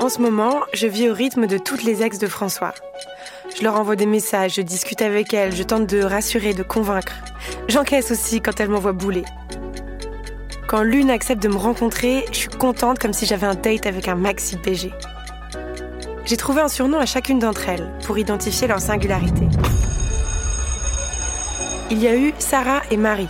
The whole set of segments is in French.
En ce moment, je vis au rythme de toutes les ex de François. Je leur envoie des messages, je discute avec elles, je tente de rassurer, de convaincre. J'encaisse aussi quand elles m'envoient bouler. Quand l'une accepte de me rencontrer, je suis contente comme si j'avais un date avec un maxi PG. J'ai trouvé un surnom à chacune d'entre elles pour identifier leur singularité. Il y a eu Sarah et Marie.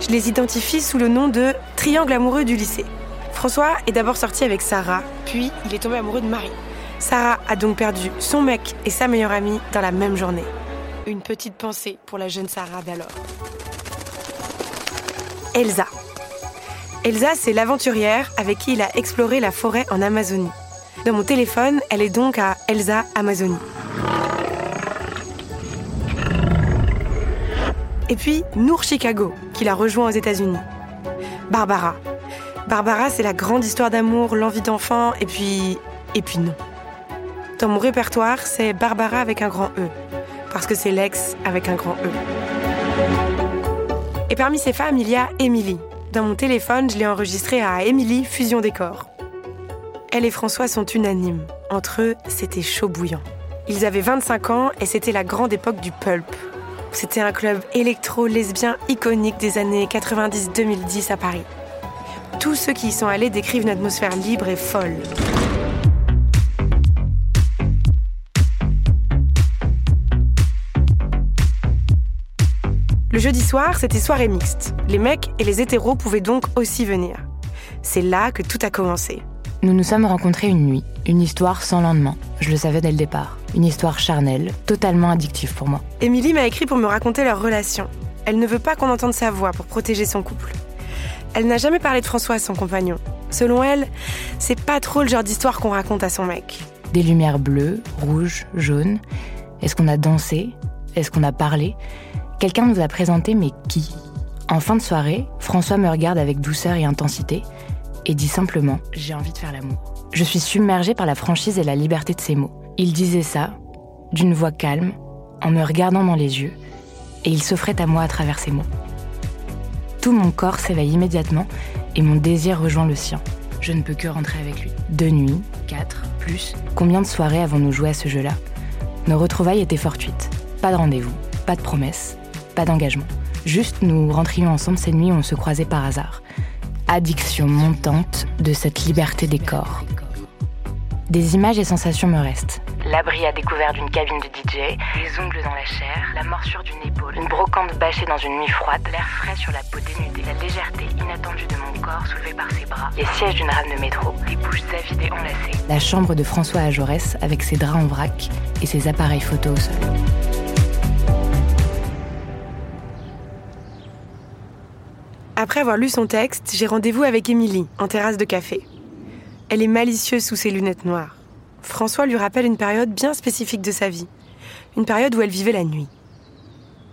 Je les identifie sous le nom de triangle amoureux du lycée. François est d'abord sorti avec Sarah, puis il est tombé amoureux de Marie. Sarah a donc perdu son mec et sa meilleure amie dans la même journée. Une petite pensée pour la jeune Sarah d'alors. Elsa. Elsa, c'est l'aventurière avec qui il a exploré la forêt en Amazonie. Dans mon téléphone, elle est donc à Elsa Amazonie. Et puis Nour Chicago, qui l'a rejoint aux États-Unis. Barbara. Barbara, c'est la grande histoire d'amour, l'envie d'enfant, et puis. et puis non. Dans mon répertoire, c'est Barbara avec un grand E, parce que c'est l'ex avec un grand E. Et parmi ces femmes, il y a Émilie. Dans mon téléphone, je l'ai enregistrée à Émilie Fusion Décor. Elle et François sont unanimes. Entre eux, c'était chaud bouillant. Ils avaient 25 ans et c'était la grande époque du pulp. C'était un club électro-lesbien iconique des années 90-2010 à Paris. Tous ceux qui y sont allés décrivent une atmosphère libre et folle. Le jeudi soir, c'était soirée mixte. Les mecs et les hétéros pouvaient donc aussi venir. C'est là que tout a commencé. Nous nous sommes rencontrés une nuit, une histoire sans lendemain. Je le savais dès le départ. Une histoire charnelle, totalement addictive pour moi. Émilie m'a écrit pour me raconter leur relation. Elle ne veut pas qu'on entende sa voix pour protéger son couple. Elle n'a jamais parlé de François à son compagnon. Selon elle, c'est pas trop le genre d'histoire qu'on raconte à son mec. Des lumières bleues, rouges, jaunes. Est-ce qu'on a dansé? Est-ce qu'on a parlé? Quelqu'un nous a présenté, mais qui? En fin de soirée, François me regarde avec douceur et intensité et dit simplement J'ai envie de faire l'amour. Je suis submergée par la franchise et la liberté de ses mots. Il disait ça, d'une voix calme, en me regardant dans les yeux, et il s'offrait à moi à travers ses mots. Tout mon corps s'éveille immédiatement et mon désir rejoint le sien. Je ne peux que rentrer avec lui. Deux nuits, quatre, plus. Combien de soirées avons-nous joué à ce jeu-là? Nos retrouvailles étaient fortuites. Pas de rendez-vous, pas de promesses, pas d'engagement. Juste nous rentrions ensemble ces nuits où on se croisait par hasard. Addiction montante de cette liberté des corps. Des images et sensations me restent. L'abri à découvert d'une cabine de DJ, les ongles dans la chair, la morsure d'une épaule, une brocante bâchée dans une nuit froide, l'air frais sur la peau dénudée, la légèreté inattendue de mon corps soulevée par ses bras, les sièges d'une rame de métro, les bouches avides et enlacées. La chambre de François Ajorès avec ses draps en vrac et ses appareils photo au sol. Après avoir lu son texte, j'ai rendez-vous avec Émilie, en terrasse de café. Elle est malicieuse sous ses lunettes noires. François lui rappelle une période bien spécifique de sa vie. Une période où elle vivait la nuit.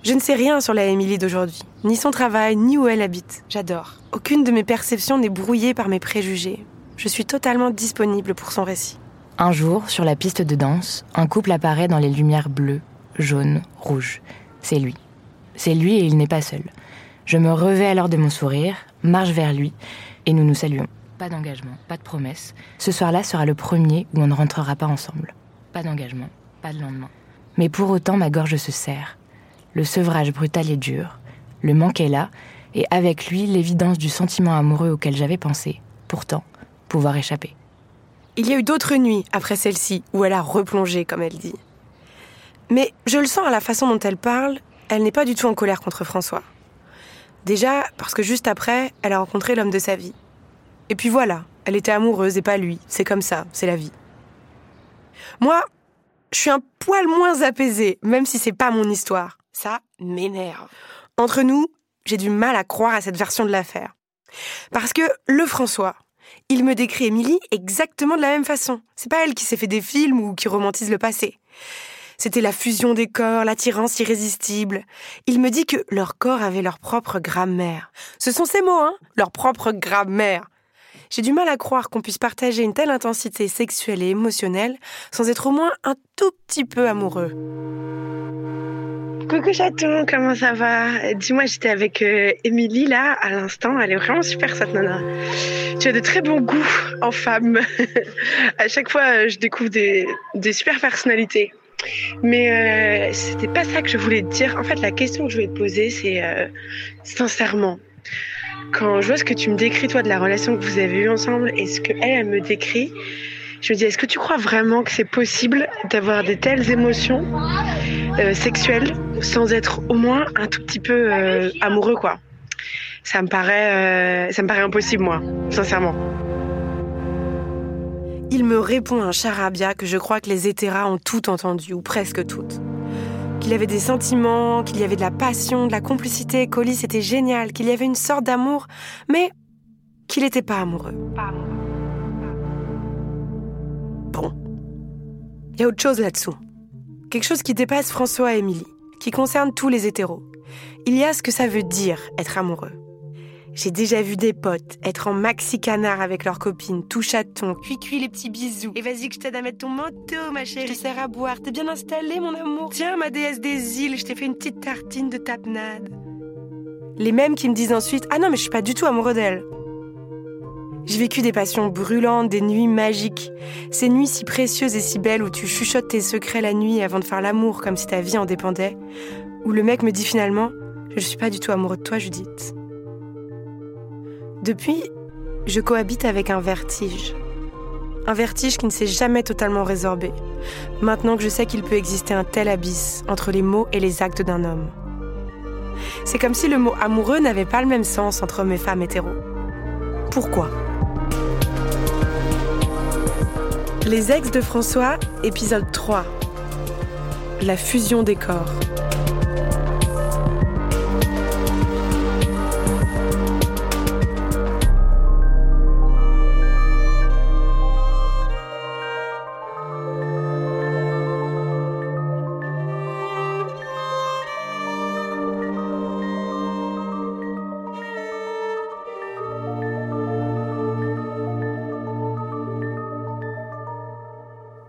Je ne sais rien sur la Émilie d'aujourd'hui, ni son travail, ni où elle habite. J'adore. Aucune de mes perceptions n'est brouillée par mes préjugés. Je suis totalement disponible pour son récit. Un jour, sur la piste de danse, un couple apparaît dans les lumières bleues, jaunes, rouges. C'est lui. C'est lui et il n'est pas seul. Je me revais alors de mon sourire, marche vers lui, et nous nous saluons. Pas d'engagement, pas de promesse. Ce soir-là sera le premier où on ne rentrera pas ensemble. Pas d'engagement, pas de lendemain. Mais pour autant, ma gorge se serre. Le sevrage brutal est dur. Le manque est là, et avec lui, l'évidence du sentiment amoureux auquel j'avais pensé. Pourtant, pouvoir échapper. Il y a eu d'autres nuits après celle-ci où elle a replongé, comme elle dit. Mais je le sens à la façon dont elle parle, elle n'est pas du tout en colère contre François. Déjà parce que juste après, elle a rencontré l'homme de sa vie. Et puis voilà, elle était amoureuse et pas lui. C'est comme ça, c'est la vie. Moi, je suis un poil moins apaisée, même si c'est pas mon histoire. Ça m'énerve. Entre nous, j'ai du mal à croire à cette version de l'affaire. Parce que le François, il me décrit Émilie exactement de la même façon. C'est pas elle qui s'est fait des films ou qui romantise le passé. C'était la fusion des corps, l'attirance irrésistible. Il me dit que leurs corps avaient leur propre grammaire. Ce sont ces mots, hein Leur propre grammaire. J'ai du mal à croire qu'on puisse partager une telle intensité sexuelle et émotionnelle sans être au moins un tout petit peu amoureux. Coucou chaton, comment ça va? Dis-moi, j'étais avec euh, Émilie là à l'instant. Elle est vraiment super cette nana. Tu as de très bons goûts en femme. à chaque fois, euh, je découvre des, super personnalités. Mais euh, c'était pas ça que je voulais te dire. En fait, la question que je voulais te poser, c'est euh, sincèrement, quand je vois ce que tu me décris toi de la relation que vous avez eue ensemble et ce que elle, me décrit, je me dis, est-ce que tu crois vraiment que c'est possible d'avoir des telles émotions euh, sexuelles sans être au moins un tout petit peu euh, amoureux, quoi? Ça me paraît, euh, ça me paraît impossible, moi, sincèrement. Il me répond un charabia que je crois que les hétéras ont tout entendu, ou presque toutes. Qu'il y avait des sentiments, qu'il y avait de la passion, de la complicité, qu'Oli c'était génial, qu'il y avait une sorte d'amour, mais qu'il n'était pas amoureux. Bon. Il y a autre chose là-dessous. Quelque chose qui dépasse François et Émilie, qui concerne tous les hétéros. Il y a ce que ça veut dire être amoureux. J'ai déjà vu des potes être en maxi canard avec leurs copines, tout chaton, cuit-cuit les petits bisous. Et vas-y que je t'aide à mettre ton manteau, ma chérie. Je te sers à boire. T'es bien installée, mon amour. Tiens, ma déesse des îles, je t'ai fait une petite tartine de tapenade. Les mêmes qui me disent ensuite Ah non, mais je suis pas du tout amoureux d'elle. J'ai vécu des passions brûlantes, des nuits magiques. Ces nuits si précieuses et si belles où tu chuchotes tes secrets la nuit avant de faire l'amour comme si ta vie en dépendait. Où le mec me dit finalement Je suis pas du tout amoureux de toi, Judith. Depuis, je cohabite avec un vertige. Un vertige qui ne s'est jamais totalement résorbé, maintenant que je sais qu'il peut exister un tel abysse entre les mots et les actes d'un homme. C'est comme si le mot amoureux n'avait pas le même sens entre hommes et femmes hétéros. Pourquoi? Les ex de François, épisode 3. La fusion des corps.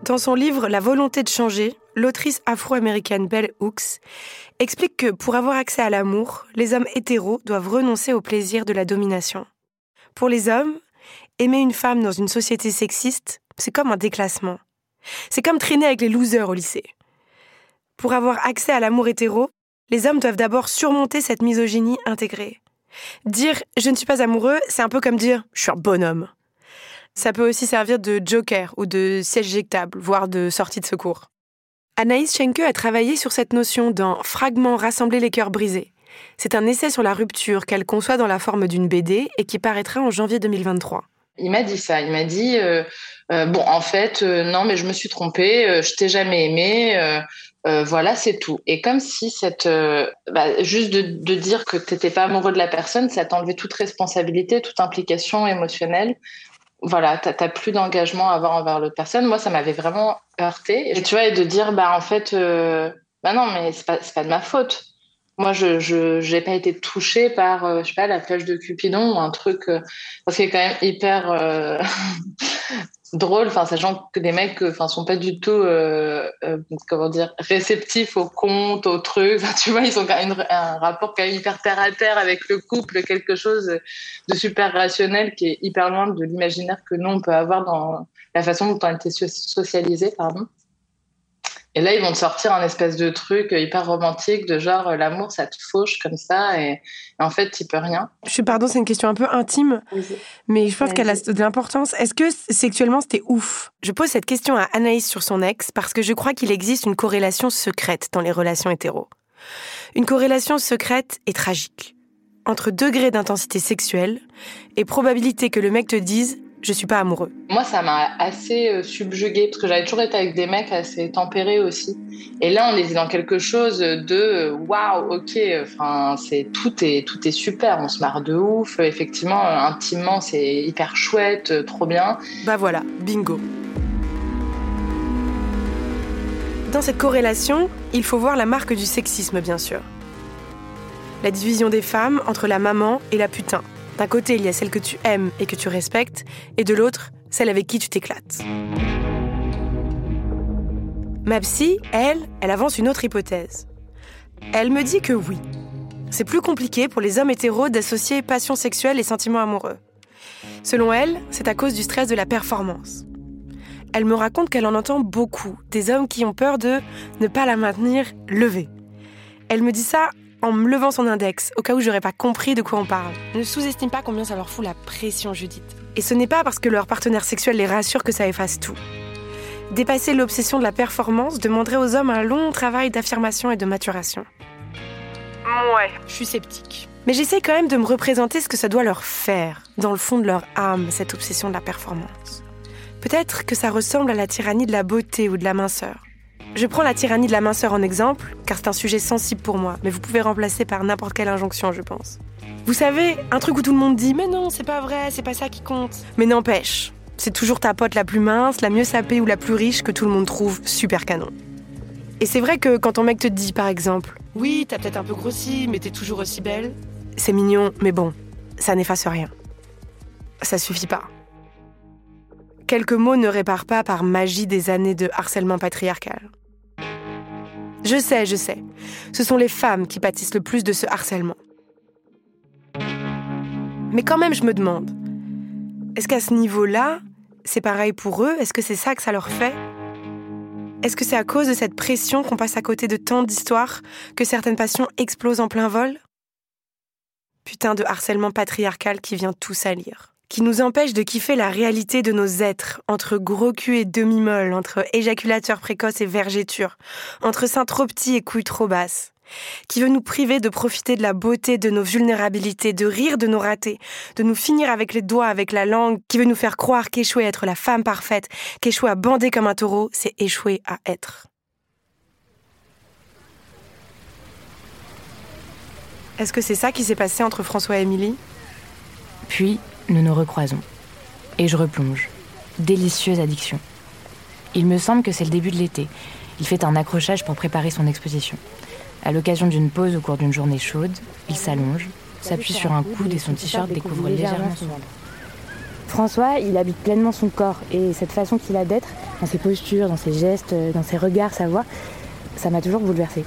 Dans son livre La volonté de changer, l'autrice afro-américaine Bell Hooks explique que pour avoir accès à l'amour, les hommes hétéros doivent renoncer au plaisir de la domination. Pour les hommes, aimer une femme dans une société sexiste, c'est comme un déclassement. C'est comme traîner avec les losers au lycée. Pour avoir accès à l'amour hétéro, les hommes doivent d'abord surmonter cette misogynie intégrée. Dire je ne suis pas amoureux, c'est un peu comme dire je suis un bonhomme. Ça peut aussi servir de joker ou de siège éjectable, voire de sortie de secours. Anaïs Schenke a travaillé sur cette notion dans Fragments rassembler les cœurs brisés. C'est un essai sur la rupture qu'elle conçoit dans la forme d'une BD et qui paraîtra en janvier 2023. Il m'a dit ça. Il m'a dit euh, euh, bon, en fait, euh, non, mais je me suis trompée. je t'ai jamais aimé. voilà, c'est tout. Et comme si cette, bah, juste de, de dire que t'étais pas amoureux de la personne, ça t'enlevait toute responsabilité, toute implication émotionnelle. Voilà, t'as plus d'engagement à avoir envers l'autre personne. Moi, ça m'avait vraiment heurté. Et tu vois, et de dire, bah en fait, euh, bah non, mais c'est pas, pas de ma faute. Moi, je j'ai pas été touchée par, euh, je sais pas, la flèche de Cupidon ou un truc, euh, parce qu'il est quand même hyper drôle, enfin, sachant que des mecs, enfin, sont pas du tout, euh, euh, comment dire, réceptifs aux contes, aux trucs. Tu vois, ils ont quand même un rapport quand même hyper terre à terre avec le couple, quelque chose de super rationnel qui est hyper loin de l'imaginaire que nous on peut avoir dans la façon dont on a été so- socialisé, pardon. Et là, ils vont te sortir un espèce de truc hyper romantique, de genre euh, l'amour, ça te fauche comme ça, et, et en fait, tu peux rien. Je suis pardon, c'est une question un peu intime, mais je pense qu'elle a de l'importance. Est-ce que sexuellement c'était ouf? Je pose cette question à Anaïs sur son ex parce que je crois qu'il existe une corrélation secrète dans les relations hétéros. Une corrélation secrète et tragique entre degré d'intensité sexuelle et probabilité que le mec te dise je suis pas amoureux. Moi, ça m'a assez euh, subjuguée parce que j'avais toujours été avec des mecs assez tempérés aussi. Et là, on était dans quelque chose de euh, waouh, ok, enfin, c'est tout est tout est super, on se marre de ouf. Effectivement, euh, intimement, c'est hyper chouette, trop bien. Bah voilà, bingo. Dans cette corrélation, il faut voir la marque du sexisme, bien sûr. La division des femmes entre la maman et la putain. D'un côté, il y a celle que tu aimes et que tu respectes, et de l'autre, celle avec qui tu t'éclates. Ma psy, elle, elle avance une autre hypothèse. Elle me dit que oui. C'est plus compliqué pour les hommes hétéros d'associer passion sexuelle et sentiments amoureux. Selon elle, c'est à cause du stress de la performance elle me raconte qu'elle en entend beaucoup, des hommes qui ont peur de ne pas la maintenir levée. Elle me dit ça en me levant son index, au cas où j'aurais pas compris de quoi on parle. Ne sous-estime pas combien ça leur fout la pression, Judith. Et ce n'est pas parce que leur partenaire sexuel les rassure que ça efface tout. Dépasser l'obsession de la performance demanderait aux hommes un long travail d'affirmation et de maturation. Ouais, je suis sceptique. Mais j'essaie quand même de me représenter ce que ça doit leur faire, dans le fond de leur âme, cette obsession de la performance. Peut-être que ça ressemble à la tyrannie de la beauté ou de la minceur. Je prends la tyrannie de la minceur en exemple, car c'est un sujet sensible pour moi, mais vous pouvez remplacer par n'importe quelle injonction, je pense. Vous savez, un truc où tout le monde dit Mais non, c'est pas vrai, c'est pas ça qui compte. Mais n'empêche, c'est toujours ta pote la plus mince, la mieux sapée ou la plus riche que tout le monde trouve super canon. Et c'est vrai que quand ton mec te dit, par exemple, Oui, t'as peut-être un peu grossi, mais t'es toujours aussi belle, c'est mignon, mais bon, ça n'efface rien. Ça suffit pas quelques mots ne réparent pas par magie des années de harcèlement patriarcal. Je sais, je sais, ce sont les femmes qui pâtissent le plus de ce harcèlement. Mais quand même, je me demande, est-ce qu'à ce niveau-là, c'est pareil pour eux? Est-ce que c'est ça que ça leur fait? Est-ce que c'est à cause de cette pression qu'on passe à côté de tant d'histoires que certaines passions explosent en plein vol? Putain de harcèlement patriarcal qui vient tout salir qui nous empêche de kiffer la réalité de nos êtres, entre gros cul et demi-molle, entre éjaculateurs précoces et vergétures, entre seins trop petits et couilles trop basses, qui veut nous priver de profiter de la beauté de nos vulnérabilités, de rire de nos ratés, de nous finir avec les doigts, avec la langue, qui veut nous faire croire qu'échouer à être la femme parfaite, qu'échouer à bander comme un taureau, c'est échouer à être. Est-ce que c'est ça qui s'est passé entre François et Émilie? Puis, nous nous recroisons. Et je replonge. Délicieuse addiction. Il me semble que c'est le début de l'été. Il fait un accrochage pour préparer son exposition. À l'occasion d'une pause au cours d'une journée chaude, il s'allonge, s'appuie sur un coude et son t-shirt découvre légèrement son ventre. François, il habite pleinement son corps et cette façon qu'il a d'être, dans ses postures, dans ses gestes, dans ses regards, sa voix, ça m'a toujours bouleversée.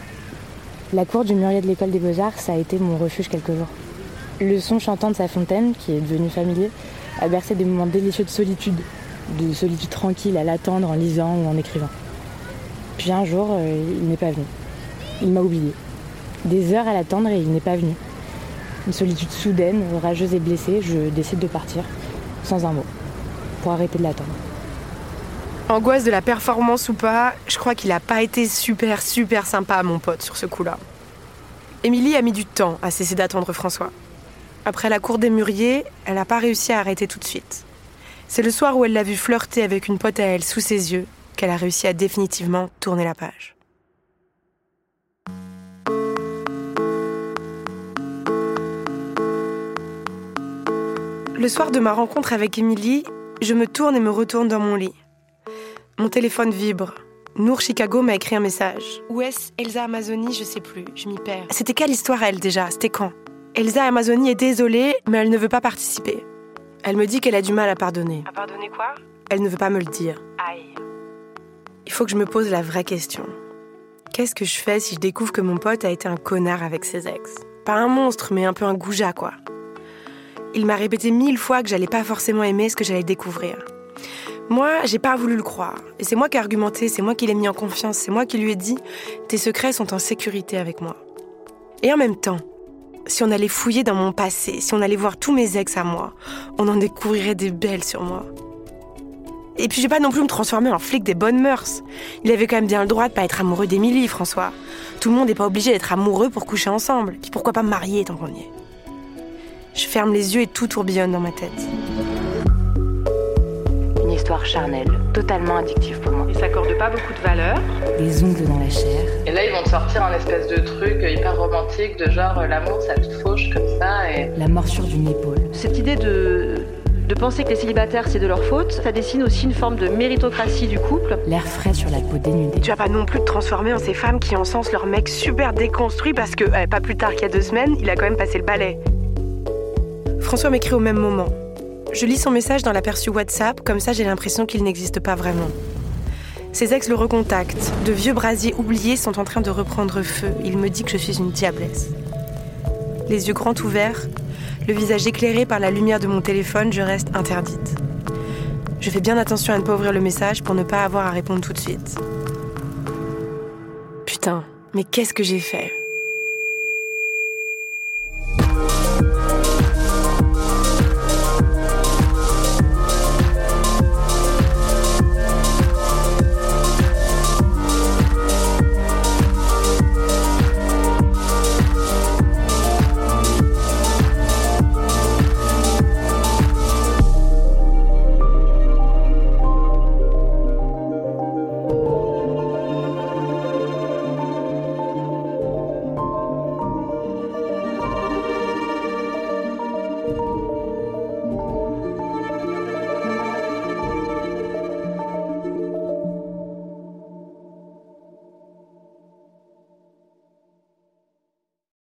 La cour du mûrier de l'école des beaux-arts, ça a été mon refuge quelques jours. Le son chantant de sa fontaine, qui est devenu familier, a bercé des moments délicieux de solitude, de solitude tranquille à l'attendre en lisant ou en écrivant. Puis un jour, euh, il n'est pas venu. Il m'a oublié. Des heures à l'attendre et il n'est pas venu. Une solitude soudaine, orageuse et blessée, je décide de partir, sans un mot, pour arrêter de l'attendre. Angoisse de la performance ou pas, je crois qu'il n'a pas été super, super sympa, mon pote, sur ce coup-là. Émilie a mis du temps à cesser d'attendre François. Après la cour des mûriers, elle n'a pas réussi à arrêter tout de suite. C'est le soir où elle l'a vu flirter avec une pote à elle sous ses yeux qu'elle a réussi à définitivement tourner la page. Le soir de ma rencontre avec Émilie, je me tourne et me retourne dans mon lit. Mon téléphone vibre. Nour Chicago m'a écrit un message. Où est-ce Elsa Amazonie Je sais plus, je m'y perds. C'était quelle histoire elle déjà? C'était quand? Elsa Amazonie est désolée, mais elle ne veut pas participer. Elle me dit qu'elle a du mal à pardonner. À pardonner quoi? Elle ne veut pas me le dire. Aïe. Il faut que je me pose la vraie question. Qu'est-ce que je fais si je découvre que mon pote a été un connard avec ses ex? Pas un monstre, mais un peu un goujat, quoi. Il m'a répété mille fois que j'allais pas forcément aimer ce que j'allais découvrir. Moi, j'ai pas voulu le croire. Et c'est moi qui ai argumenté, c'est moi qui l'ai mis en confiance, c'est moi qui lui ai dit Tes secrets sont en sécurité avec moi. Et en même temps, si on allait fouiller dans mon passé, si on allait voir tous mes ex à moi, on en découvrirait des belles sur moi. Et puis j'ai pas non plus me transformer en flic des bonnes mœurs. Il avait quand même bien le droit de pas être amoureux d'Émilie, François. Tout le monde n'est pas obligé d'être amoureux pour coucher ensemble. Puis pourquoi pas marier tant qu'on y est Je ferme les yeux et tout tourbillonne dans ma tête. Histoire charnelle, totalement addictive pour moi. Il s'accorde pas beaucoup de valeur. Des ongles dans la chair. Et là, ils vont te sortir un espèce de truc hyper romantique, de genre euh, l'amour, ça te fauche comme ça. Et... La morsure d'une épaule. Cette idée de, de penser que les célibataires, c'est de leur faute, ça dessine aussi une forme de méritocratie du couple. L'air frais sur la peau dénudée. Tu vas pas non plus te transformer en ces femmes qui encensent leur mec super déconstruit parce que, eh, pas plus tard qu'il y a deux semaines, il a quand même passé le balai. François m'écrit au même moment. Je lis son message dans l'aperçu WhatsApp, comme ça j'ai l'impression qu'il n'existe pas vraiment. Ses ex le recontactent. De vieux brasiers oubliés sont en train de reprendre feu. Il me dit que je suis une diablesse. Les yeux grands ouverts, le visage éclairé par la lumière de mon téléphone, je reste interdite. Je fais bien attention à ne pas ouvrir le message pour ne pas avoir à répondre tout de suite. Putain, mais qu'est-ce que j'ai fait?